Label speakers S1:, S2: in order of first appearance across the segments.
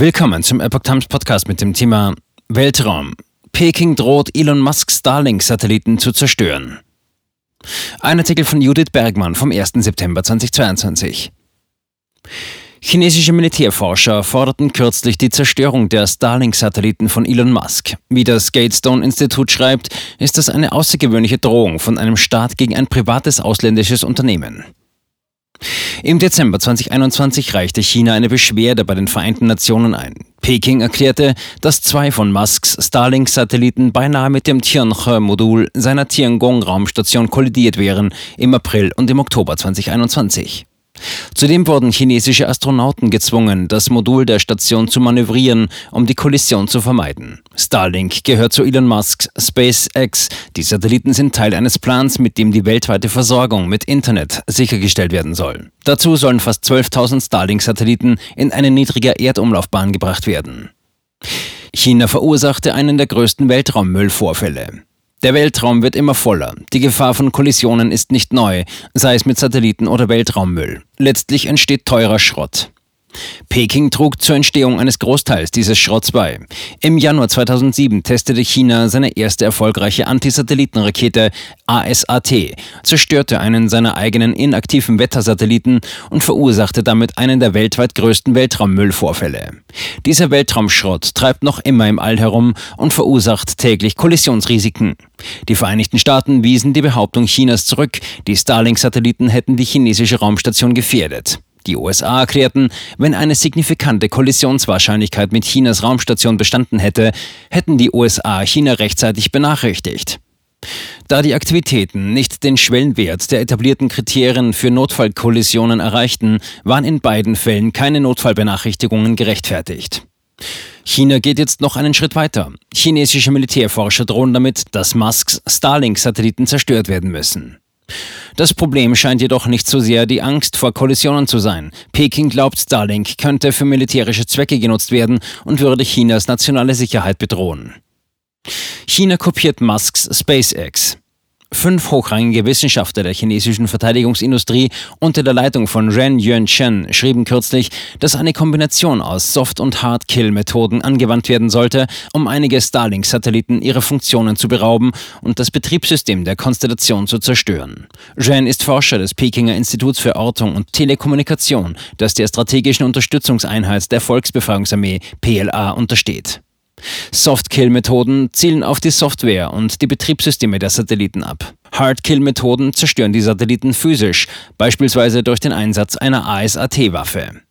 S1: Willkommen zum Epoch Times Podcast mit dem Thema Weltraum. Peking droht Elon Musk Starlink-Satelliten zu zerstören. Ein Artikel von Judith Bergmann vom 1. September 2022. Chinesische Militärforscher forderten kürzlich die Zerstörung der Starlink-Satelliten von Elon Musk. Wie das Gatestone-Institut schreibt, ist das eine außergewöhnliche Drohung von einem Staat gegen ein privates ausländisches Unternehmen. Im Dezember 2021 reichte China eine Beschwerde bei den Vereinten Nationen ein. Peking erklärte, dass zwei von Musks Starlink-Satelliten beinahe mit dem Tianhe-Modul seiner Tiangong-Raumstation kollidiert wären im April und im Oktober 2021. Zudem wurden chinesische Astronauten gezwungen, das Modul der Station zu manövrieren, um die Kollision zu vermeiden. Starlink gehört zu Elon Musks SpaceX. Die Satelliten sind Teil eines Plans, mit dem die weltweite Versorgung mit Internet sichergestellt werden soll. Dazu sollen fast 12.000 Starlink-Satelliten in eine niedrige Erdumlaufbahn gebracht werden. China verursachte einen der größten Weltraummüllvorfälle. Der Weltraum wird immer voller. Die Gefahr von Kollisionen ist nicht neu, sei es mit Satelliten oder Weltraummüll. Letztlich entsteht teurer Schrott. Peking trug zur Entstehung eines Großteils dieses Schrotts bei. Im Januar 2007 testete China seine erste erfolgreiche Antisatellitenrakete ASAT, zerstörte einen seiner eigenen inaktiven Wettersatelliten und verursachte damit einen der weltweit größten Weltraummüllvorfälle. Dieser Weltraumschrott treibt noch immer im All herum und verursacht täglich Kollisionsrisiken. Die Vereinigten Staaten wiesen die Behauptung Chinas zurück, die Starlink-Satelliten hätten die chinesische Raumstation gefährdet. Die USA erklärten, wenn eine signifikante Kollisionswahrscheinlichkeit mit Chinas Raumstation bestanden hätte, hätten die USA China rechtzeitig benachrichtigt. Da die Aktivitäten nicht den Schwellenwert der etablierten Kriterien für Notfallkollisionen erreichten, waren in beiden Fällen keine Notfallbenachrichtigungen gerechtfertigt. China geht jetzt noch einen Schritt weiter. Chinesische Militärforscher drohen damit, dass Musks Starlink-Satelliten zerstört werden müssen. Das Problem scheint jedoch nicht so sehr die Angst vor Kollisionen zu sein. Peking glaubt, Starlink könnte für militärische Zwecke genutzt werden und würde Chinas nationale Sicherheit bedrohen. China kopiert Musks SpaceX. Fünf hochrangige Wissenschaftler der chinesischen Verteidigungsindustrie unter der Leitung von Ren Yuanchen schrieben kürzlich, dass eine Kombination aus Soft- und Hard-Kill-Methoden angewandt werden sollte, um einige Starlink-Satelliten ihrer Funktionen zu berauben und das Betriebssystem der Konstellation zu zerstören. Ren ist Forscher des Pekinger Instituts für Ortung und Telekommunikation, das der strategischen Unterstützungseinheit der Volksbefreiungsarmee PLA untersteht. Soft-Kill-Methoden zielen auf die Software und die Betriebssysteme der Satelliten ab. Hard-Kill-Methoden zerstören die Satelliten physisch, beispielsweise durch den Einsatz einer ASAT-Waffe.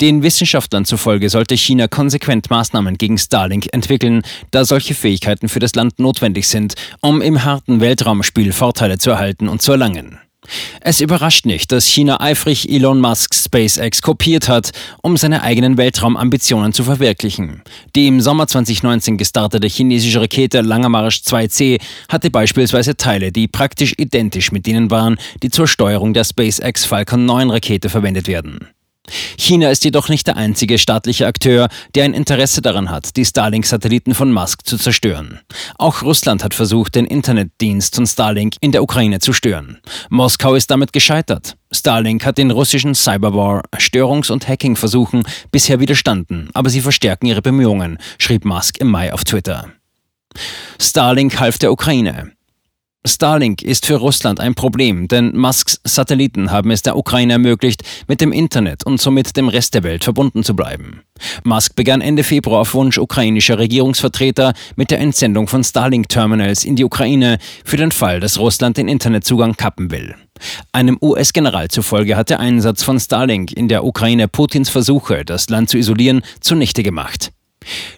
S1: Den Wissenschaftlern zufolge sollte China konsequent Maßnahmen gegen Starlink entwickeln, da solche Fähigkeiten für das Land notwendig sind, um im harten Weltraumspiel Vorteile zu erhalten und zu erlangen. Es überrascht nicht, dass China eifrig Elon Musks SpaceX kopiert hat, um seine eigenen Weltraumambitionen zu verwirklichen. Die im Sommer 2019 gestartete chinesische Rakete Langer Marsch 2C hatte beispielsweise Teile, die praktisch identisch mit denen waren, die zur Steuerung der SpaceX Falcon 9 Rakete verwendet werden. China ist jedoch nicht der einzige staatliche Akteur, der ein Interesse daran hat, die Starlink-Satelliten von Musk zu zerstören. Auch Russland hat versucht, den Internetdienst von Starlink in der Ukraine zu stören. Moskau ist damit gescheitert. Starlink hat den russischen Cyberwar, Störungs- und Hacking-Versuchen bisher widerstanden, aber sie verstärken ihre Bemühungen, schrieb Musk im Mai auf Twitter. Starlink half der Ukraine. Starlink ist für Russland ein Problem, denn Musks Satelliten haben es der Ukraine ermöglicht, mit dem Internet und somit dem Rest der Welt verbunden zu bleiben. Musk begann Ende Februar auf Wunsch ukrainischer Regierungsvertreter mit der Entsendung von Starlink-Terminals in die Ukraine für den Fall, dass Russland den Internetzugang kappen will. Einem US-General zufolge hat der Einsatz von Starlink in der Ukraine Putins Versuche, das Land zu isolieren, zunichte gemacht.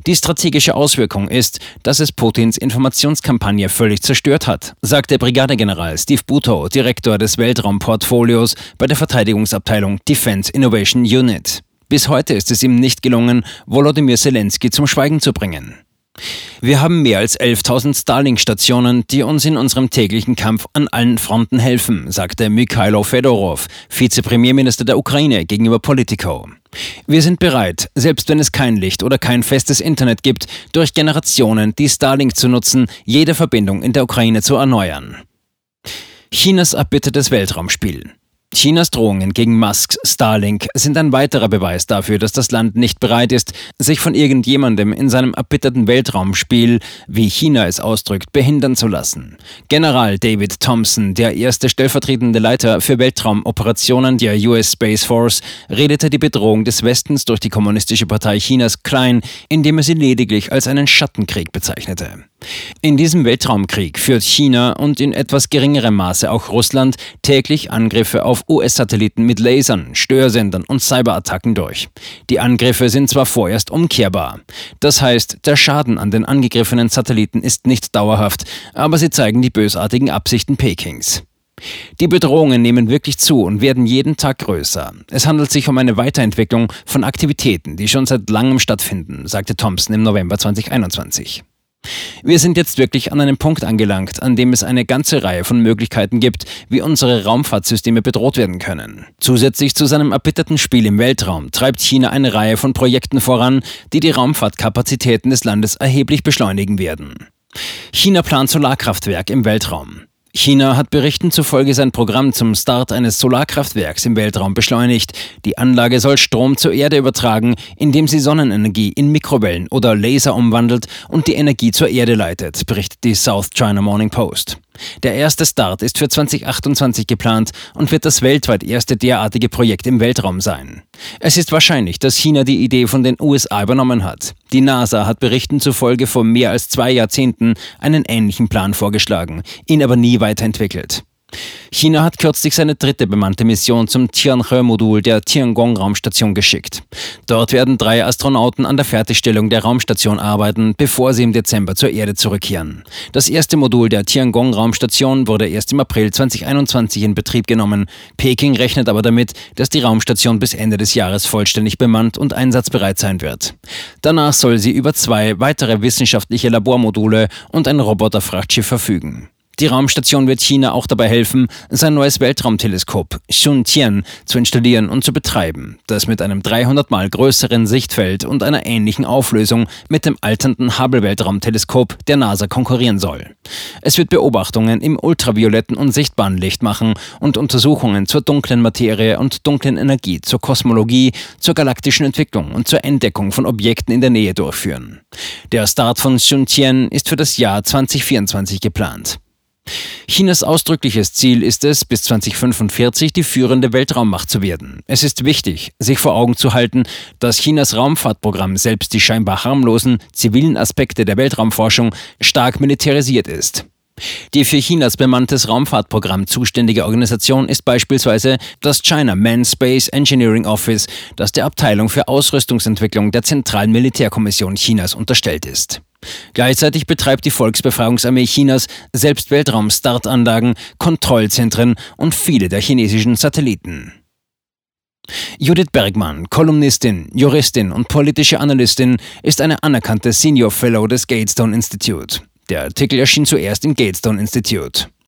S1: Die strategische Auswirkung ist, dass es Putins Informationskampagne völlig zerstört hat, sagte Brigadegeneral Steve Butow, Direktor des Weltraumportfolios bei der Verteidigungsabteilung Defense Innovation Unit. Bis heute ist es ihm nicht gelungen, Volodymyr Zelensky zum Schweigen zu bringen. Wir haben mehr als 11.000 Starlink-Stationen, die uns in unserem täglichen Kampf an allen Fronten helfen, sagte Mikhailo Fedorov, Vizepremierminister der Ukraine, gegenüber Politico. Wir sind bereit, selbst wenn es kein Licht oder kein festes Internet gibt, durch Generationen die Starlink zu nutzen, jede Verbindung in der Ukraine zu erneuern. Chinas erbittertes Weltraumspiel. Chinas Drohungen gegen Musks Starlink sind ein weiterer Beweis dafür, dass das Land nicht bereit ist, sich von irgendjemandem in seinem erbitterten Weltraumspiel, wie China es ausdrückt, behindern zu lassen. General David Thompson, der erste stellvertretende Leiter für Weltraumoperationen der US Space Force, redete die Bedrohung des Westens durch die Kommunistische Partei Chinas klein, indem er sie lediglich als einen Schattenkrieg bezeichnete. In diesem Weltraumkrieg führt China und in etwas geringerem Maße auch Russland täglich Angriffe auf US-Satelliten mit Lasern, Störsendern und Cyberattacken durch. Die Angriffe sind zwar vorerst umkehrbar. Das heißt, der Schaden an den angegriffenen Satelliten ist nicht dauerhaft, aber sie zeigen die bösartigen Absichten Pekings. Die Bedrohungen nehmen wirklich zu und werden jeden Tag größer. Es handelt sich um eine Weiterentwicklung von Aktivitäten, die schon seit langem stattfinden, sagte Thompson im November 2021. Wir sind jetzt wirklich an einem Punkt angelangt, an dem es eine ganze Reihe von Möglichkeiten gibt, wie unsere Raumfahrtsysteme bedroht werden können. Zusätzlich zu seinem erbitterten Spiel im Weltraum treibt China eine Reihe von Projekten voran, die die Raumfahrtkapazitäten des Landes erheblich beschleunigen werden. China plant Solarkraftwerk im Weltraum. China hat Berichten zufolge sein Programm zum Start eines Solarkraftwerks im Weltraum beschleunigt. Die Anlage soll Strom zur Erde übertragen, indem sie Sonnenenergie in Mikrowellen oder Laser umwandelt und die Energie zur Erde leitet, berichtet die South China Morning Post. Der erste Start ist für 2028 geplant und wird das weltweit erste derartige Projekt im Weltraum sein. Es ist wahrscheinlich, dass China die Idee von den USA übernommen hat. Die NASA hat Berichten zufolge vor mehr als zwei Jahrzehnten einen ähnlichen Plan vorgeschlagen, ihn aber nie weiterentwickelt. China hat kürzlich seine dritte bemannte Mission zum Tianhe-Modul der Tiangong-Raumstation geschickt. Dort werden drei Astronauten an der Fertigstellung der Raumstation arbeiten, bevor sie im Dezember zur Erde zurückkehren. Das erste Modul der Tiangong-Raumstation wurde erst im April 2021 in Betrieb genommen. Peking rechnet aber damit, dass die Raumstation bis Ende des Jahres vollständig bemannt und einsatzbereit sein wird. Danach soll sie über zwei weitere wissenschaftliche Labormodule und ein Roboterfrachtschiff verfügen. Die Raumstation wird China auch dabei helfen, sein neues Weltraumteleskop Xuntian zu installieren und zu betreiben, das mit einem 300 mal größeren Sichtfeld und einer ähnlichen Auflösung mit dem alternden Hubble-Weltraumteleskop der NASA konkurrieren soll. Es wird Beobachtungen im ultravioletten und sichtbaren Licht machen und Untersuchungen zur dunklen Materie und dunklen Energie, zur Kosmologie, zur galaktischen Entwicklung und zur Entdeckung von Objekten in der Nähe durchführen. Der Start von Xuntian ist für das Jahr 2024 geplant. Chinas ausdrückliches Ziel ist es, bis 2045 die führende Weltraummacht zu werden. Es ist wichtig, sich vor Augen zu halten, dass Chinas Raumfahrtprogramm selbst die scheinbar harmlosen zivilen Aspekte der Weltraumforschung stark militarisiert ist. Die für Chinas bemanntes Raumfahrtprogramm zuständige Organisation ist beispielsweise das China Manned Space Engineering Office, das der Abteilung für Ausrüstungsentwicklung der Zentralen Militärkommission Chinas unterstellt ist. Gleichzeitig betreibt die Volksbefreiungsarmee Chinas selbst Weltraum-Startanlagen, Kontrollzentren und viele der chinesischen Satelliten. Judith Bergmann, Kolumnistin, Juristin und politische Analystin, ist eine anerkannte Senior Fellow des Gatestone Institute. Der Artikel erschien zuerst im Gatestone Institute.